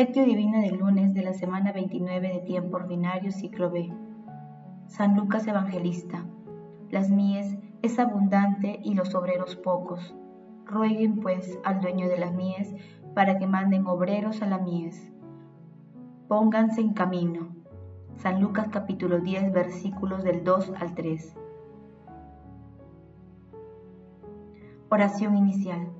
Lectio Divina del lunes de la semana 29 de tiempo ordinario, ciclo B. San Lucas Evangelista. Las mies es abundante y los obreros pocos. Rueguen pues al dueño de las mies para que manden obreros a la mies. Pónganse en camino. San Lucas capítulo 10 versículos del 2 al 3. Oración inicial.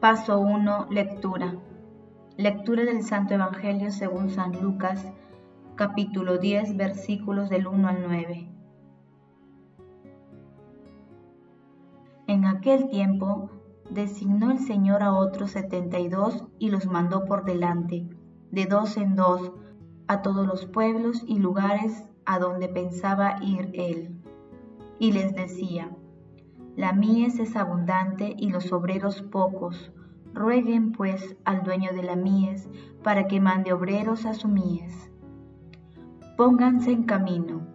Paso 1. Lectura. Lectura del Santo Evangelio según San Lucas, capítulo 10, versículos del 1 al 9. En aquel tiempo designó el Señor a otros setenta y dos y los mandó por delante, de dos en dos, a todos los pueblos y lugares a donde pensaba ir él. Y les decía, la mies es abundante y los obreros pocos. Rueguen pues al dueño de la mies para que mande obreros a su mies. Pónganse en camino.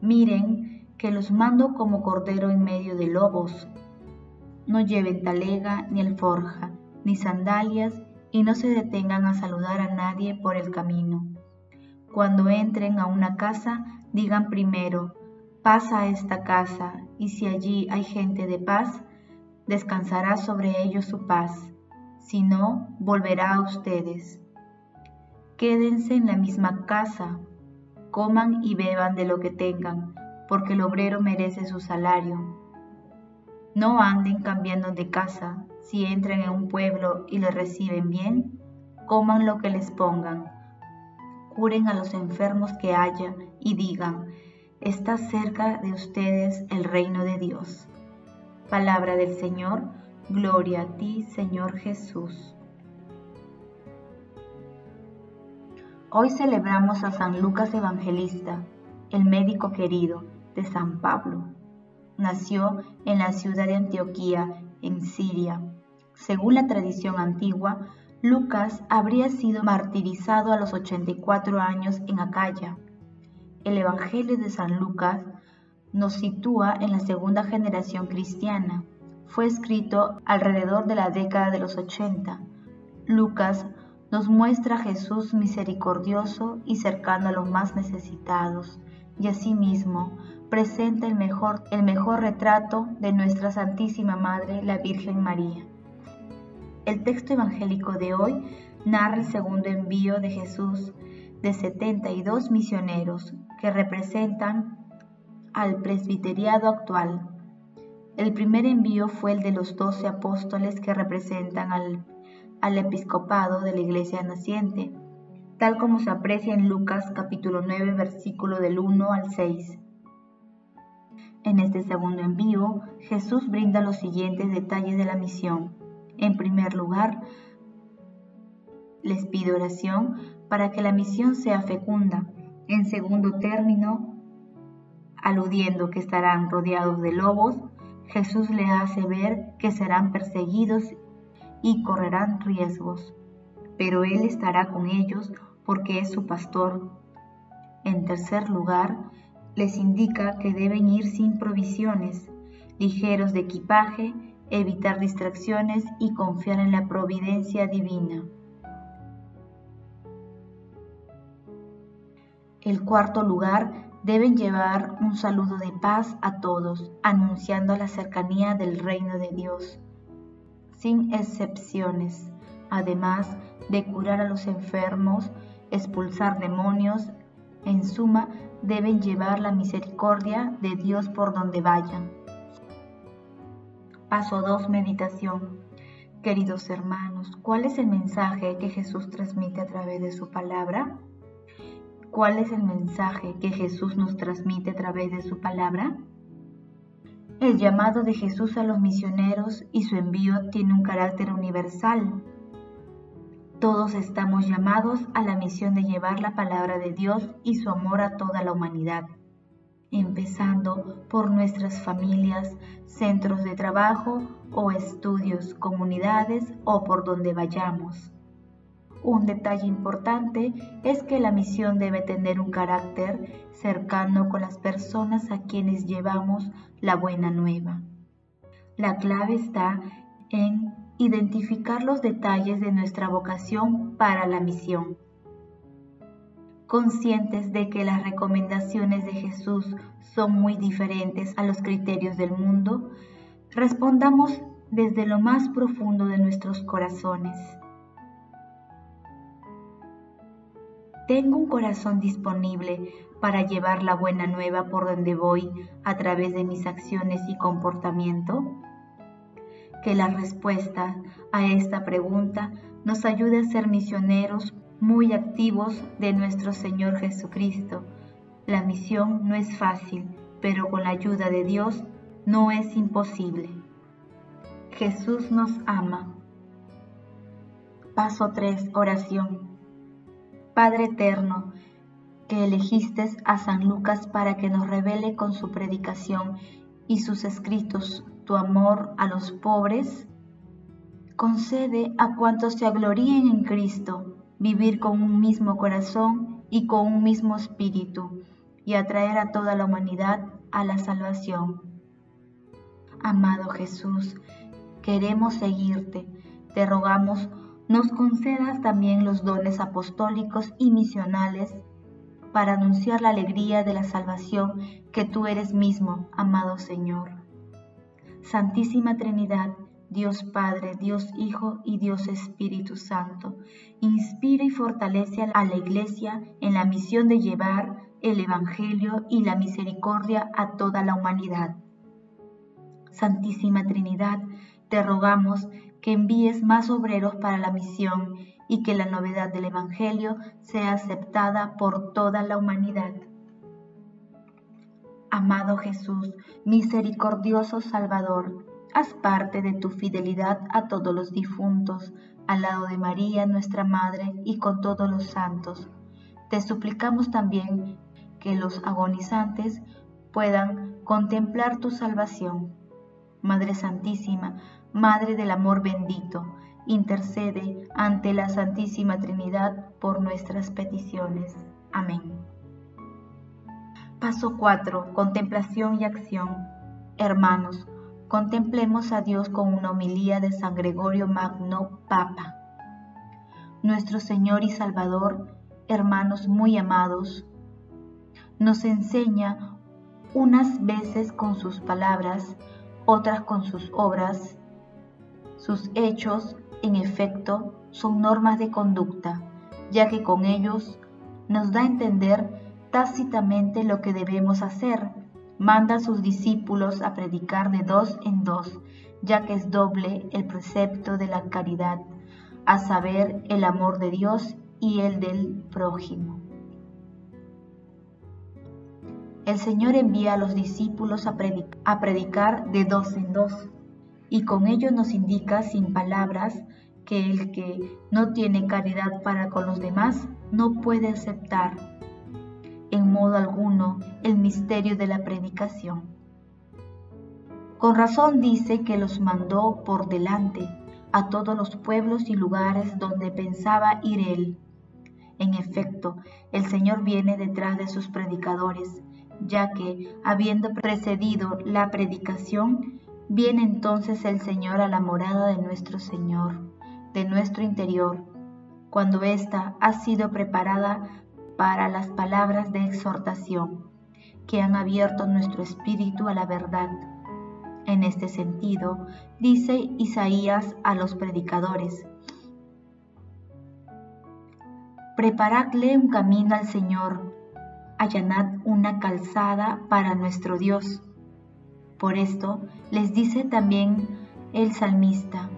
Miren que los mando como cordero en medio de lobos. No lleven talega ni alforja, ni sandalias, y no se detengan a saludar a nadie por el camino. Cuando entren a una casa, digan primero, pasa a esta casa, y si allí hay gente de paz, descansará sobre ellos su paz, si no, volverá a ustedes. Quédense en la misma casa, coman y beban de lo que tengan, porque el obrero merece su salario. No anden cambiando de casa, si entran en un pueblo y le reciben bien, coman lo que les pongan. Curen a los enfermos que haya y digan, está cerca de ustedes el reino de Dios. Palabra del Señor, gloria a ti, Señor Jesús. Hoy celebramos a San Lucas Evangelista, el médico querido de San Pablo. Nació en la ciudad de Antioquía, en Siria. Según la tradición antigua, Lucas habría sido martirizado a los 84 años en Acaya el Evangelio de San Lucas nos sitúa en la segunda generación cristiana. Fue escrito alrededor de la década de los 80. Lucas nos muestra a Jesús misericordioso y cercano a los más necesitados, y asimismo presenta el mejor, el mejor retrato de nuestra Santísima Madre, la Virgen María. El texto evangélico de hoy narra el segundo envío de Jesús de 72 misioneros que representan al presbiteriado actual. El primer envío fue el de los doce apóstoles que representan al, episcopado de la iglesia naciente, tal como se aprecia en Lucas capítulo 9 versículo del 1 al 6. En este segundo envío, Jesús brinda los siguientes detalles de la misión. En primer lugar, les pide oración para que la misión sea fecunda. En segundo término, aludiendo que estarán rodeados de lobos, Jesús le hace ver que serán perseguidos y correrán riesgos, pero Él estará con ellos porque es su pastor. En tercer lugar, les indica que deben ir sin provisiones, ligeros de equipaje, evitar distracciones y confiar en la providencia divina. El cuarto lugar, deben llevar un saludo de paz a todos, anunciando la cercanía del reino de Dios, sin excepciones, además de curar a los enfermos, expulsar demonios, en suma, deben llevar la misericordia de Dios por donde vayan. Paso 2. Meditación. Queridos hermanos, ¿cuál es el mensaje que Jesús transmite a través de su palabra? ¿Cuál es el mensaje que Jesús nos transmite a través de su palabra? El llamado de Jesús a los misioneros y su envío tiene un carácter universal. Todos estamos llamados a la misión de llevar la palabra de Dios y su amor a toda la humanidad, empezando por nuestras familias, centros de trabajo o estudios, comunidades o por donde vayamos. Un detalle importante es que la misión debe tener un carácter cercano con las personas a quienes llevamos la buena nueva. La clave está en identificar los detalles de nuestra vocación para la misión. Conscientes de que las recomendaciones de Jesús son muy diferentes a los criterios del mundo, respondamos desde lo más profundo de nuestros corazones. Tengo un corazón disponible para llevar la buena nueva por donde voy a través de mis acciones y comportamiento? Que la respuesta a esta pregunta nos ayude a ser misioneros muy activos de nuestro Señor Jesucristo. La misión no es fácil, pero con la ayuda de Dios no es imposible. Jesús nos ama. Paso 3. Oración. Padre eterno, que elegiste a San Lucas para que nos revele con su predicación y sus escritos tu amor a los pobres, concede a cuantos se agloríen en Cristo vivir con un mismo corazón y con un mismo espíritu y atraer a toda la humanidad a la salvación. Amado Jesús, queremos seguirte, te rogamos nos concedas también los dones apostólicos y misionales para anunciar la alegría de la salvación que tú eres mismo, amado Señor. Santísima Trinidad, Dios Padre, Dios Hijo y Dios Espíritu Santo, inspira y fortalece a la Iglesia en la misión de llevar el Evangelio y la misericordia a toda la humanidad. Santísima Trinidad, te rogamos que envíes más obreros para la misión y que la novedad del Evangelio sea aceptada por toda la humanidad. Amado Jesús, misericordioso Salvador, haz parte de tu fidelidad a todos los difuntos, al lado de María, nuestra Madre, y con todos los santos. Te suplicamos también que los agonizantes puedan contemplar tu salvación. Madre Santísima, Madre del Amor bendito, intercede ante la Santísima Trinidad por nuestras peticiones. Amén. Paso 4. Contemplación y acción. Hermanos, contemplemos a Dios con una homilía de San Gregorio Magno, Papa. Nuestro Señor y Salvador, hermanos muy amados, nos enseña unas veces con sus palabras, otras con sus obras, sus hechos, en efecto, son normas de conducta, ya que con ellos nos da a entender tácitamente lo que debemos hacer. Manda a sus discípulos a predicar de dos en dos, ya que es doble el precepto de la caridad, a saber, el amor de Dios y el del prójimo. El Señor envía a los discípulos a, predicar de dos en dos y con ello nos indica sin palabras que el que no tiene caridad para con los demás no puede aceptar en modo alguno el misterio de la predicación. Con razón dice que los mandó por delante a todos los pueblos y lugares donde pensaba ir él. En efecto, el Señor viene detrás de sus predicadores, ya que, habiendo precedido la predicación, Viene entonces el Señor a la morada de nuestro Señor, de nuestro interior, cuando ésta ha sido preparada para las palabras de exhortación que han abierto nuestro espíritu a la verdad. En este sentido, dice Isaías a los predicadores, Preparadle un camino al Señor, allanad una calzada para nuestro Dios. Por esto les dice también el salmista,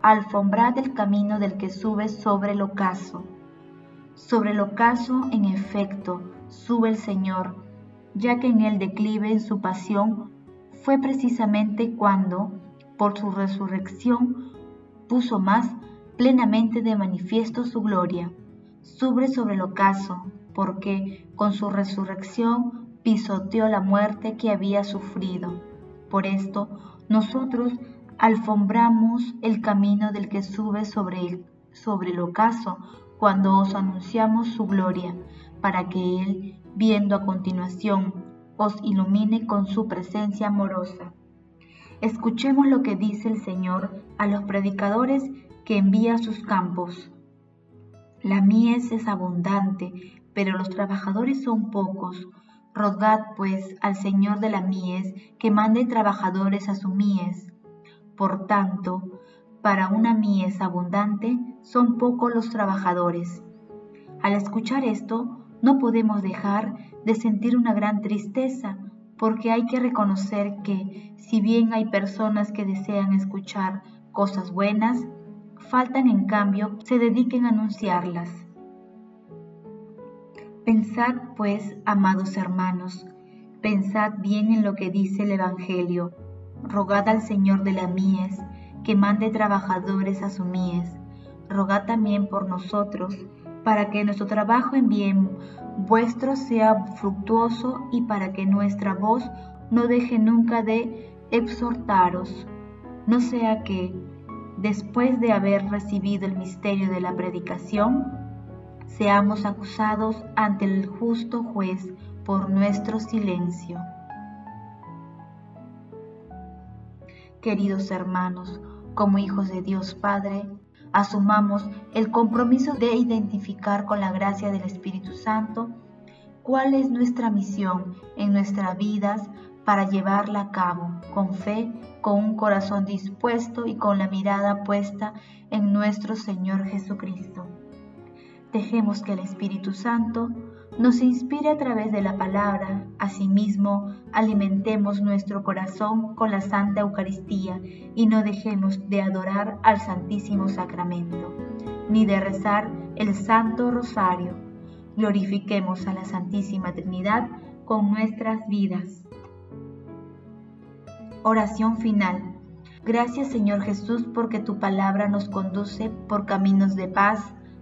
alfombrad el camino del que sube sobre el ocaso. Sobre el ocaso, en efecto, sube el Señor, ya que en el declive en su pasión fue precisamente cuando, por su resurrección, puso más plenamente de manifiesto su gloria. Sube sobre el ocaso, porque con su resurrección pisoteó la muerte que había sufrido. Por esto, nosotros alfombramos el camino del que sube sobre el, sobre ocaso cuando os anunciamos su gloria, para que Él, viendo a continuación, os ilumine con su presencia amorosa. Escuchemos lo que dice el Señor a los predicadores que envía a sus campos. La mies es abundante, pero los trabajadores son pocos. Rogad pues al Señor de la mies que mande trabajadores a su mies. Por tanto, para una mies abundante son pocos los trabajadores. Al escuchar esto, no podemos dejar de sentir una gran tristeza, porque hay que reconocer que, si bien hay personas que desean escuchar cosas buenas, faltan en cambio se dediquen a anunciarlas. Pensad pues, amados hermanos, pensad bien en lo que dice el Evangelio, rogad al Señor de la mies que mande trabajadores a su mies, rogad también por nosotros, para que nuestro trabajo en bien vuestro sea fructuoso y para que nuestra voz no deje nunca de exhortaros, no sea que, después de haber recibido el misterio de la predicación, seamos acusados ante el justo juez por nuestro silencio. Queridos hermanos, como hijos de Dios Padre, asumamos el compromiso de identificar con la gracia del Espíritu Santo cuál es nuestra misión en nuestras vidas para llevarla a cabo con fe, con un corazón dispuesto y con la mirada puesta en nuestro Señor Jesucristo. Dejemos que el Espíritu Santo nos inspire a través de la palabra. Asimismo, alimentemos nuestro corazón con la Santa Eucaristía y no dejemos de adorar al Santísimo Sacramento, ni de rezar el Santo Rosario. Glorifiquemos a la Santísima Trinidad con nuestras vidas. Oración final. Gracias Señor Jesús porque tu palabra nos conduce por caminos de paz